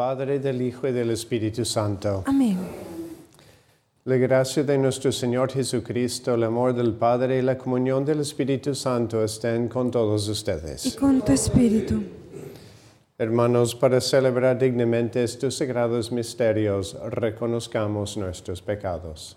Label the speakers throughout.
Speaker 1: Padre, del Hijo y del Espíritu Santo.
Speaker 2: Amén.
Speaker 1: La gracia de nuestro Señor Jesucristo, el amor del Padre y la comunión del Espíritu Santo estén con todos ustedes.
Speaker 2: Y con tu Espíritu.
Speaker 1: Hermanos, para celebrar dignamente estos sagrados misterios, reconozcamos nuestros pecados.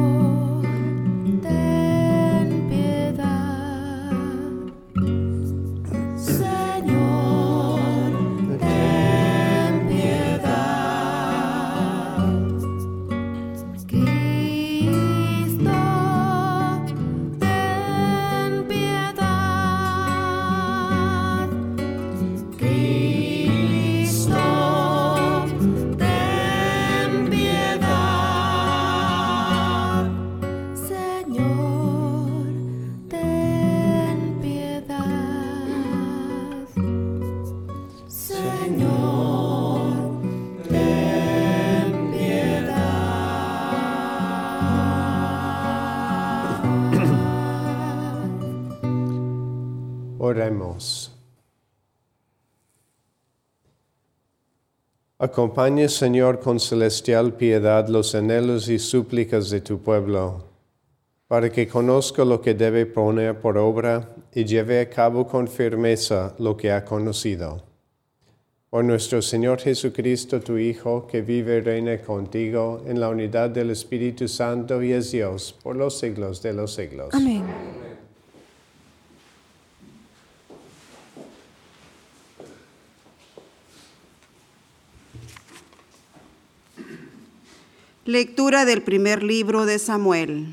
Speaker 1: Acompaña, Señor, con celestial piedad los anhelos y súplicas de tu pueblo, para que conozca lo que debe poner por obra y lleve a cabo con firmeza lo que ha conocido. Por nuestro Señor Jesucristo, tu Hijo, que vive y reina contigo en la unidad del Espíritu Santo y es Dios por los siglos de los siglos.
Speaker 2: Amén.
Speaker 3: Lectura del primer libro de Samuel.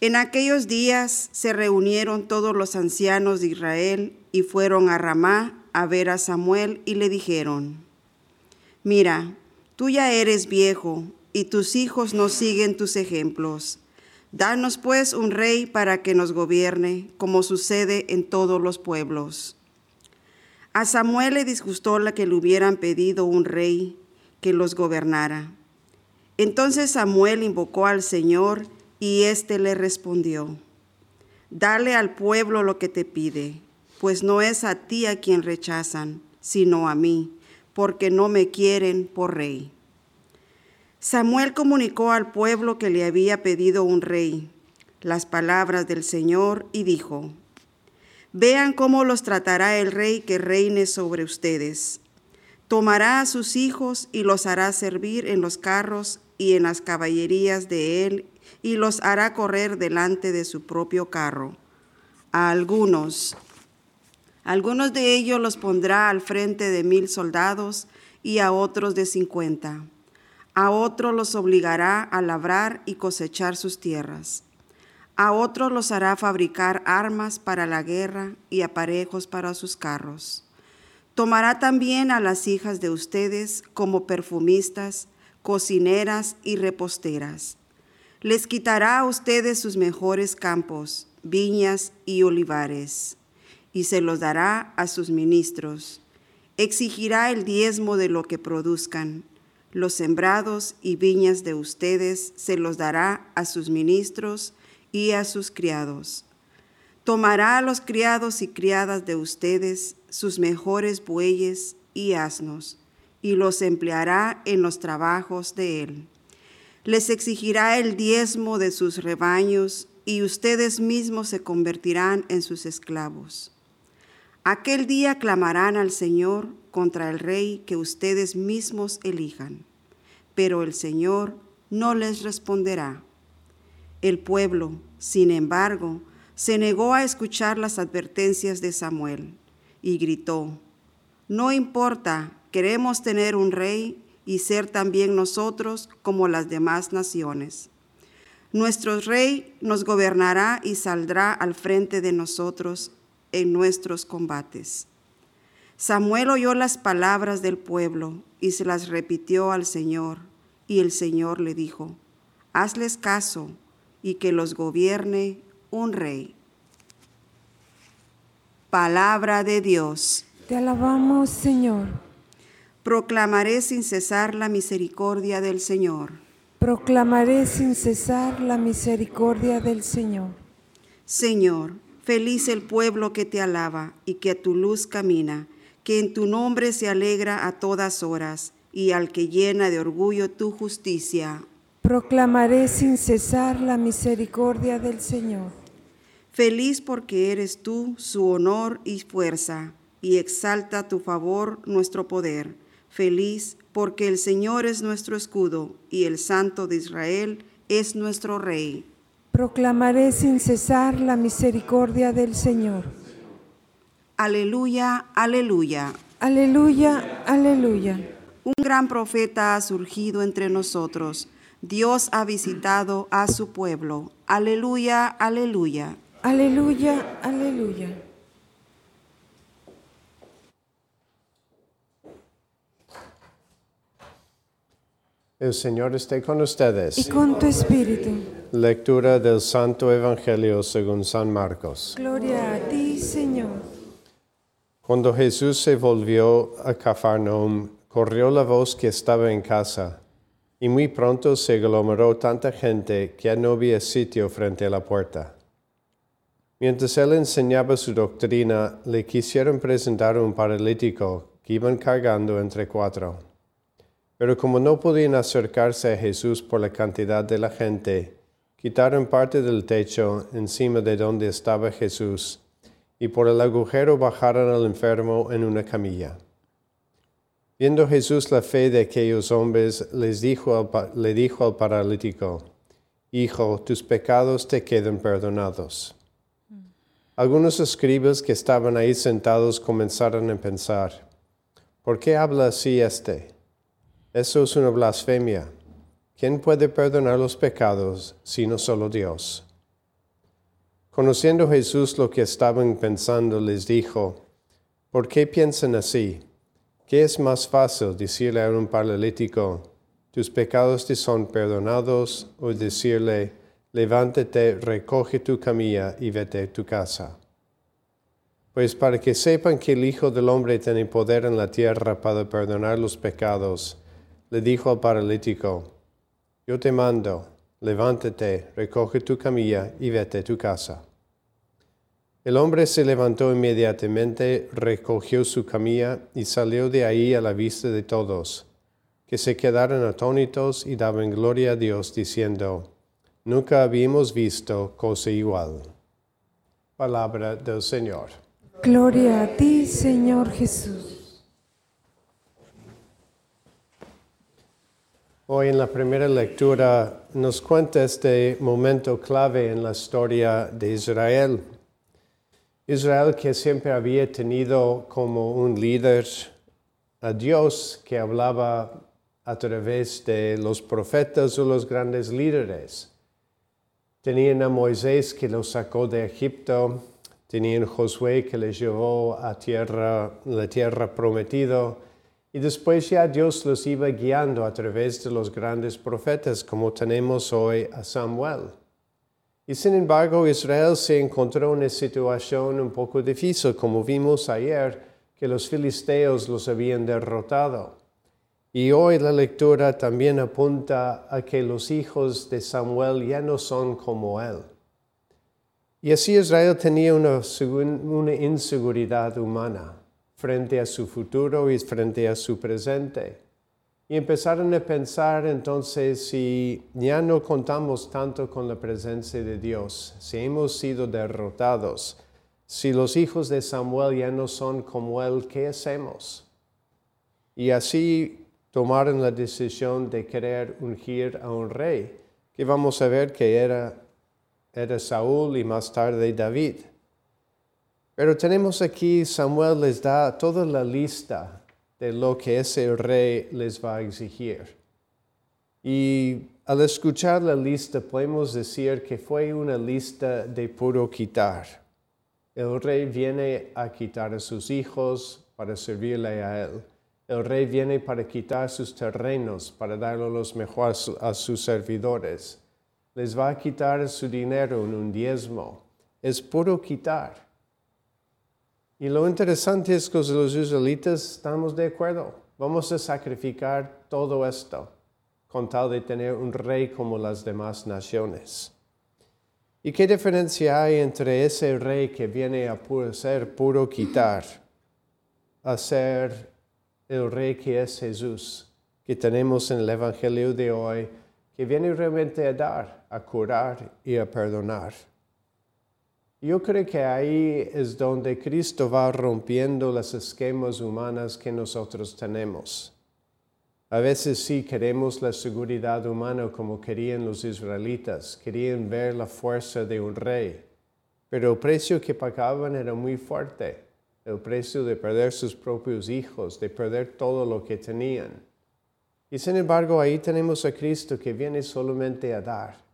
Speaker 3: En aquellos días se reunieron todos los ancianos de Israel y fueron a Ramá a ver a Samuel y le dijeron, Mira, tú ya eres viejo y tus hijos no siguen tus ejemplos. Danos pues un rey para que nos gobierne, como sucede en todos los pueblos. A Samuel le disgustó la que le hubieran pedido un rey que los gobernara. Entonces Samuel invocó al Señor y éste le respondió, Dale al pueblo lo que te pide, pues no es a ti a quien rechazan, sino a mí, porque no me quieren por rey. Samuel comunicó al pueblo que le había pedido un rey las palabras del Señor y dijo, Vean cómo los tratará el rey que reine sobre ustedes Tomará a sus hijos y los hará servir en los carros y en las caballerías de él y los hará correr delante de su propio carro. A algunos Algunos de ellos los pondrá al frente de mil soldados y a otros de cincuenta. A otros los obligará a labrar y cosechar sus tierras. A otros los hará fabricar armas para la guerra y aparejos para sus carros. Tomará también a las hijas de ustedes como perfumistas, cocineras y reposteras. Les quitará a ustedes sus mejores campos, viñas y olivares, y se los dará a sus ministros. Exigirá el diezmo de lo que produzcan. Los sembrados y viñas de ustedes se los dará a sus ministros y a sus criados. Tomará a los criados y criadas de ustedes sus mejores bueyes y asnos, y los empleará en los trabajos de él. Les exigirá el diezmo de sus rebaños, y ustedes mismos se convertirán en sus esclavos. Aquel día clamarán al Señor contra el rey que ustedes mismos elijan, pero el Señor no les responderá. El pueblo, sin embargo, se negó a escuchar las advertencias de Samuel y gritó, No importa, queremos tener un rey y ser también nosotros como las demás naciones. Nuestro rey nos gobernará y saldrá al frente de nosotros en nuestros combates. Samuel oyó las palabras del pueblo y se las repitió al Señor, y el Señor le dijo, Hazles caso y que los gobierne un rey. Palabra de Dios.
Speaker 2: Te alabamos, Señor.
Speaker 3: Proclamaré sin cesar la misericordia del Señor.
Speaker 2: Proclamaré sin cesar la misericordia del Señor.
Speaker 3: Señor, feliz el pueblo que te alaba y que a tu luz camina, que en tu nombre se alegra a todas horas y al que llena de orgullo tu justicia.
Speaker 2: Proclamaré sin cesar la misericordia del Señor.
Speaker 3: Feliz porque eres tú su honor y fuerza, y exalta tu favor nuestro poder. Feliz porque el Señor es nuestro escudo, y el Santo de Israel es nuestro Rey.
Speaker 2: Proclamaré sin cesar la misericordia del Señor.
Speaker 3: Aleluya, aleluya.
Speaker 2: Aleluya, aleluya.
Speaker 3: Un gran profeta ha surgido entre nosotros. Dios ha visitado a su pueblo. Aleluya, aleluya.
Speaker 2: Aleluya, aleluya.
Speaker 1: El Señor esté con ustedes.
Speaker 2: Y con tu espíritu.
Speaker 1: Lectura del Santo Evangelio según San Marcos.
Speaker 2: Gloria a ti, Señor.
Speaker 1: Cuando Jesús se volvió a Cafarnaum, corrió la voz que estaba en casa, y muy pronto se aglomeró tanta gente que ya no había sitio frente a la puerta. Mientras él enseñaba su doctrina, le quisieron presentar un paralítico que iban cargando entre cuatro. Pero como no podían acercarse a Jesús por la cantidad de la gente, quitaron parte del techo encima de donde estaba Jesús y por el agujero bajaron al enfermo en una camilla. Viendo Jesús la fe de aquellos hombres, les le dijo al paralítico, Hijo, tus pecados te quedan perdonados. Algunos escribas que estaban ahí sentados comenzaron a pensar, ¿por qué habla así este? Eso es una blasfemia. ¿Quién puede perdonar los pecados sino solo Dios? Conociendo Jesús lo que estaban pensando, les dijo, ¿por qué piensan así? ¿Qué es más fácil decirle a un paralítico, tus pecados te son perdonados, o decirle, levántate, recoge tu camilla y vete a tu casa? Pues para que sepan que el Hijo del Hombre tiene poder en la tierra para perdonar los pecados, le dijo al paralítico, yo te mando, levántate, recoge tu camilla y vete a tu casa. El hombre se levantó inmediatamente, recogió su camilla y salió de ahí a la vista de todos, que se quedaron atónitos y daban gloria a Dios, diciendo, Nunca habíamos visto cosa igual. Palabra del Señor.
Speaker 2: Gloria a ti, Señor Jesús.
Speaker 1: Hoy en la primera lectura nos cuenta este momento clave en la historia de Israel. Israel que siempre había tenido como un líder a Dios que hablaba a través de los profetas o los grandes líderes. Tenían a Moisés que los sacó de Egipto, tenían Josué que les llevó a la tierra prometida, y después ya Dios los iba guiando a través de los grandes profetas, como tenemos hoy a Samuel. Y sin embargo, Israel se encontró en una situación un poco difícil, como vimos ayer, que los filisteos los habían derrotado. Y hoy la lectura también apunta a que los hijos de Samuel ya no son como él. Y así Israel tenía una, inseguridad humana frente a su futuro y frente a su presente. Y empezaron a pensar entonces si ya no contamos tanto con la presencia de Dios, si hemos sido derrotados, si los hijos de Samuel ya no son como él, ¿qué hacemos? Y así tomaron la decisión de querer ungir a un rey, que vamos a ver que era, era Saúl y más tarde David. Pero tenemos aquí, Samuel les da toda la lista de lo que ese rey les va a exigir. Y al escuchar la lista podemos decir que fue una lista de puro quitar. El rey viene a quitar a sus hijos para servirle a él. El rey viene para quitar sus terrenos, para darle los mejores a sus servidores. Les va a quitar su dinero en un diezmo. Es puro quitar. Y lo interesante es que los israelitas estamos de acuerdo. Vamos a sacrificar todo esto con tal de tener un rey como las demás naciones. ¿Y qué diferencia hay entre ese rey que viene a ser puro quitar a ser el rey que es Jesús, que tenemos en el Evangelio de hoy, que viene realmente a dar, a curar y a perdonar? Yo creo que ahí es donde Cristo va rompiendo los esquemas humanos que nosotros tenemos. A veces sí queremos la seguridad humana como querían los israelitas, querían ver la fuerza de un rey, pero el precio que pagaban era muy fuerte, el precio de perder sus propios hijos, de perder todo lo que tenían. Y sin embargo ahí tenemos a Cristo que viene solamente a dar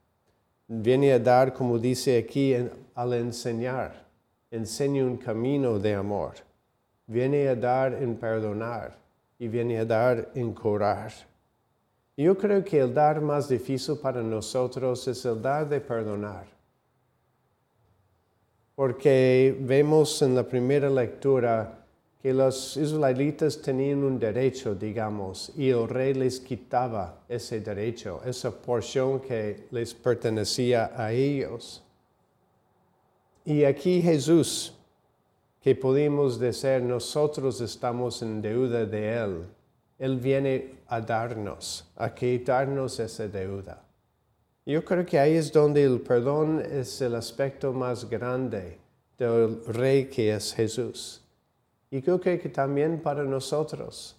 Speaker 1: viene a dar, como dice aquí, al enseñar. Enseña un camino de amor. Viene a dar en perdonar y viene a dar en curar. Yo creo que el dar más difícil para nosotros es el dar de perdonar. Porque vemos en la primera lectura que los israelitas tenían un derecho, digamos, y el rey les quitaba ese derecho, esa porción que les pertenecía a ellos. Y aquí Jesús, que podemos decir nosotros estamos en deuda de Él, Él viene a darnos, a quitarnos esa deuda. Yo creo que ahí es donde el perdón es el aspecto más grande del rey que es Jesús. Y creo que también para nosotros.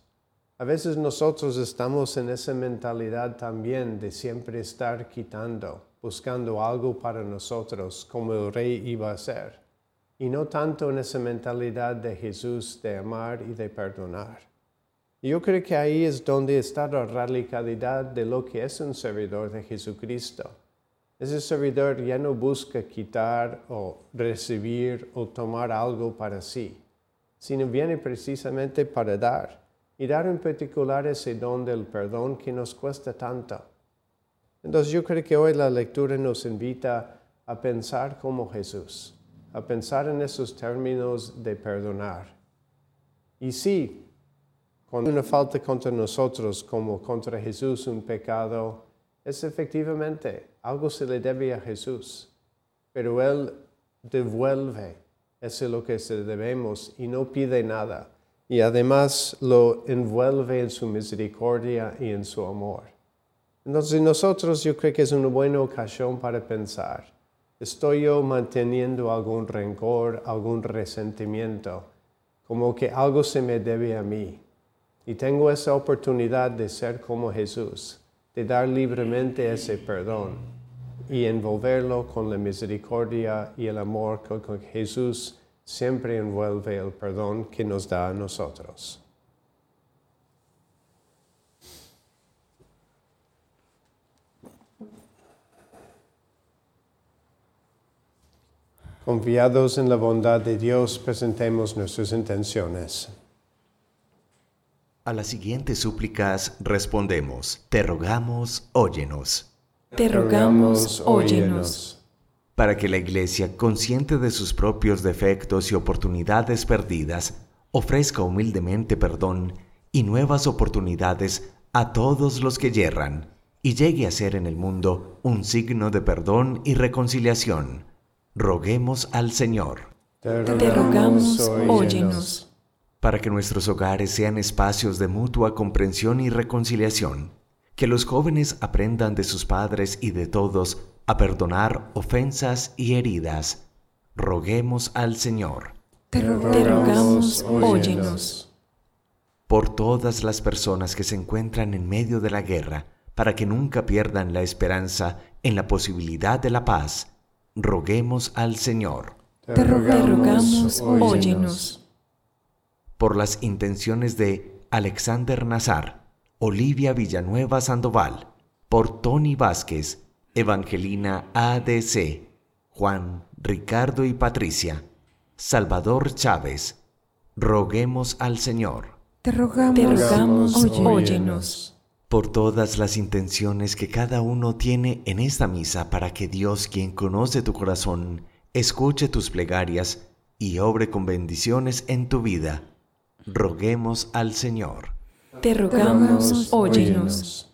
Speaker 1: A veces nosotros estamos en esa mentalidad también de siempre estar quitando, buscando algo para nosotros como el rey iba a ser. Y no tanto en esa mentalidad de Jesús de amar y de perdonar. Yo creo que ahí es donde está la radicalidad de lo que es un servidor de Jesucristo. Ese servidor ya no busca quitar o recibir o tomar algo para sí sino viene precisamente para dar, y dar en particular ese don del perdón que nos cuesta tanto. Entonces yo creo que hoy la lectura nos invita a pensar como Jesús, a pensar en esos términos de perdonar. Y sí, con una falta contra nosotros como contra Jesús un pecado, es efectivamente algo se le debe a Jesús, pero Él devuelve eso es lo que se debemos y no pide nada. Y además lo envuelve en su misericordia y en su amor. Entonces nosotros yo creo que es una buena ocasión para pensar. ¿Estoy yo manteniendo algún rencor, algún resentimiento? Como que algo se me debe a mí. Y tengo esa oportunidad de ser como Jesús, de dar libremente ese perdón y envolverlo con la misericordia y el amor que Jesús siempre envuelve el perdón que nos da a nosotros. Confiados en la bondad de Dios, presentemos nuestras intenciones.
Speaker 4: A las siguientes súplicas respondemos, te rogamos, óyenos.
Speaker 2: Te rogamos, óyenos.
Speaker 4: Para que la Iglesia, consciente de sus propios defectos y oportunidades perdidas, ofrezca humildemente perdón y nuevas oportunidades a todos los que yerran, y llegue a ser en el mundo un signo de perdón y reconciliación roguemos al Señor.
Speaker 2: Te rogamos, óyenos.
Speaker 4: Para que nuestros hogares sean espacios de mutua comprensión y reconciliación, que los jóvenes aprendan de sus padres y de todos a perdonar ofensas y heridas, roguemos al Señor.
Speaker 2: Te rogamos, óyenos.
Speaker 4: Por todas las personas que se encuentran en medio de la guerra, para que nunca pierdan la esperanza en la posibilidad de la paz, roguemos al Señor.
Speaker 2: Te rogamos, óyenos.
Speaker 4: Por las intenciones de Alexander Nazar, Olivia Villanueva Sandoval, por Tony Vázquez, Evangelina ADC, Juan, Ricardo y Patricia, Salvador Chávez, roguemos al Señor.
Speaker 2: Te rogamos, óyenos
Speaker 4: por todas las intenciones que cada uno tiene en esta misa para que Dios, quien conoce tu corazón, escuche tus plegarias y obre con bendiciones en tu vida. Roguemos al Señor.
Speaker 2: Te rogamos, óyenos.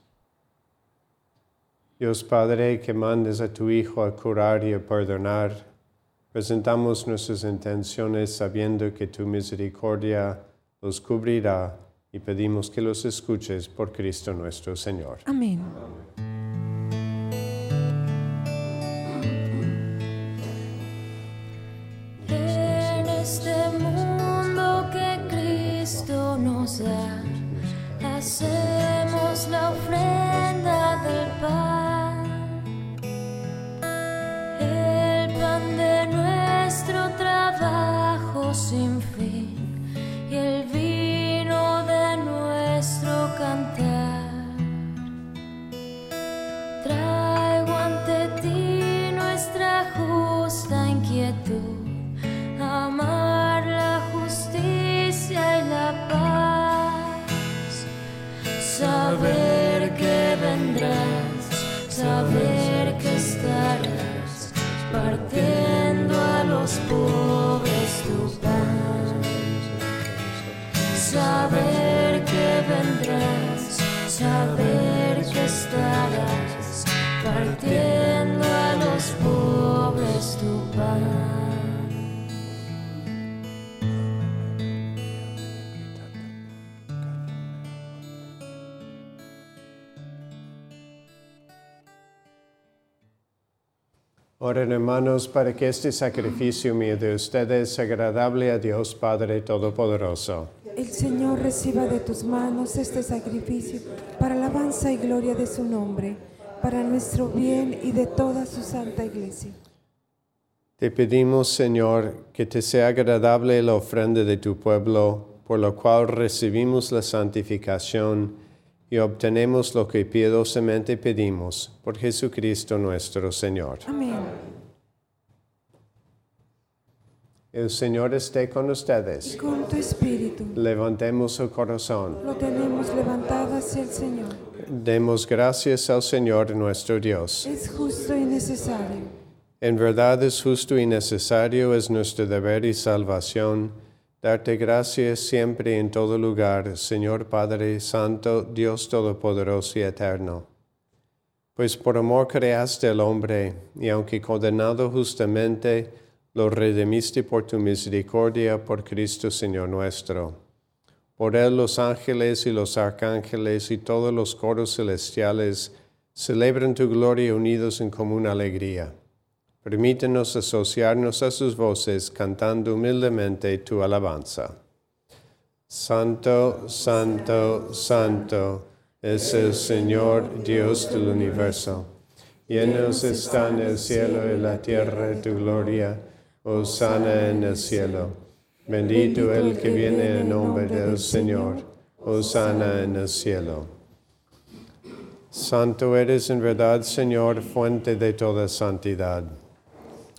Speaker 1: Dios Padre, que mandes a tu Hijo a curar y a perdonar, presentamos nuestras intenciones sabiendo que tu misericordia los cubrirá y pedimos que los escuches por Cristo nuestro Señor.
Speaker 2: Amén.
Speaker 5: En
Speaker 1: Oren hermanos para que este sacrificio mío de ustedes sea agradable a Dios Padre Todopoderoso.
Speaker 2: El Señor reciba de tus manos este sacrificio para alabanza y gloria de su nombre, para nuestro bien y de toda su santa iglesia.
Speaker 1: Te pedimos, Señor, que te sea agradable la ofrenda de tu pueblo, por lo cual recibimos la santificación y obtenemos lo que piadosamente pedimos, por Jesucristo nuestro Señor.
Speaker 2: Amén.
Speaker 1: El Señor esté con ustedes.
Speaker 2: Con tu espíritu
Speaker 1: Levantemos el corazón.
Speaker 2: lo tenemos levantado hacia el Señor.
Speaker 1: Demos gracias al Señor nuestro Dios.
Speaker 2: Es justo y necesario.
Speaker 1: En verdad es justo y necesario, es nuestro deber y salvación, darte gracias siempre y en todo lugar, Señor Padre Santo, Dios Todopoderoso y Eterno. Pues por amor creaste al hombre, y aunque condenado justamente, lo redimiste por tu misericordia, por Cristo Señor nuestro. Por él los ángeles y los arcángeles y todos los coros celestiales celebran tu gloria unidos en común alegría. Permítenos asociarnos a sus voces cantando humildemente tu alabanza. Santo, santo, santo es el Señor Dios del universo. Llenos están el cielo y la tierra de tu gloria. Hosanna en el cielo. Bendito el que viene en nombre del Señor. Hosanna en el cielo. Santo eres en verdad, Señor, fuente de toda santidad.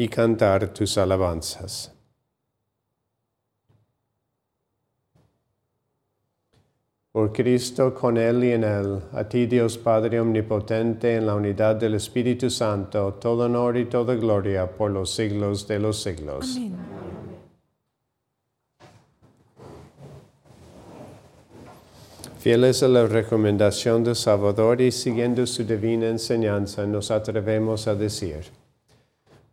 Speaker 1: y cantar tus alabanzas. Por Cristo, con Él y en Él, a ti Dios Padre Omnipotente, en la unidad del Espíritu Santo, todo honor y toda gloria por los siglos de los siglos.
Speaker 2: Amén.
Speaker 1: Fieles a la recomendación del Salvador y siguiendo su divina enseñanza, nos atrevemos a decir,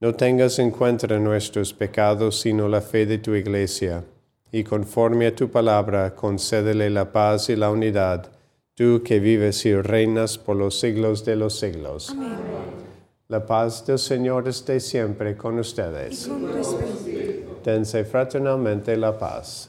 Speaker 1: No tengas en cuenta nuestros pecados, sino la fe de tu iglesia, y conforme a tu palabra, concédele la paz y la unidad, tú que vives y reinas por los siglos de los siglos.
Speaker 2: Amén.
Speaker 1: La paz del Señor esté siempre con
Speaker 2: Y
Speaker 1: ustedes.
Speaker 2: con espíritu.
Speaker 1: Dense fraternalmente la paz.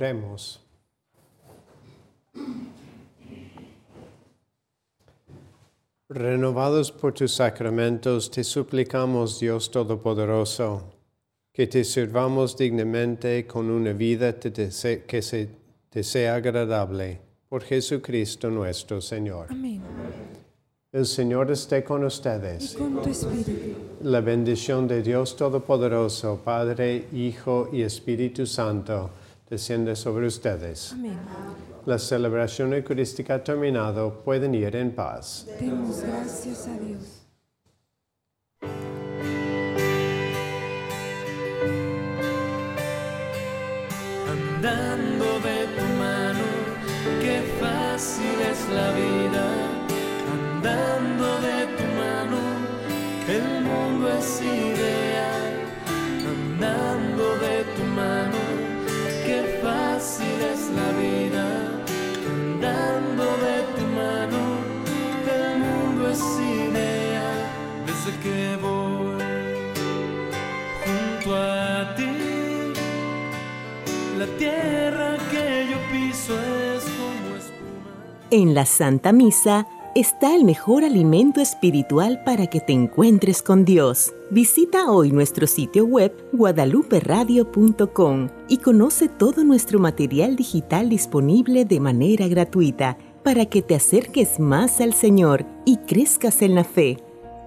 Speaker 1: Oremos. Renovados por tus sacramentos, te suplicamos, Dios Todopoderoso, que te sirvamos dignamente con una vida que se te sea agradable. Por Jesucristo nuestro Señor.
Speaker 2: Amén.
Speaker 1: El Señor esté con ustedes.
Speaker 2: Y con tu espíritu.
Speaker 1: La bendición de Dios Todopoderoso, Padre, Hijo y Espíritu Santo, desciende sobre ustedes.
Speaker 2: Amén.
Speaker 1: La celebración eucarística ha terminado. Pueden ir en paz.
Speaker 2: Demos gracias a Dios.
Speaker 6: andando de tu mano, qué fácil es la vida, andando que voy junto a ti. La tierra que yo piso es como espuma.
Speaker 7: En la Santa Misa está el mejor alimento espiritual para que te encuentres con Dios. Visita hoy nuestro sitio web guadaluperadio.com y conoce todo nuestro material digital disponible de manera gratuita para que te acerques más al Señor y crezcas en la fe.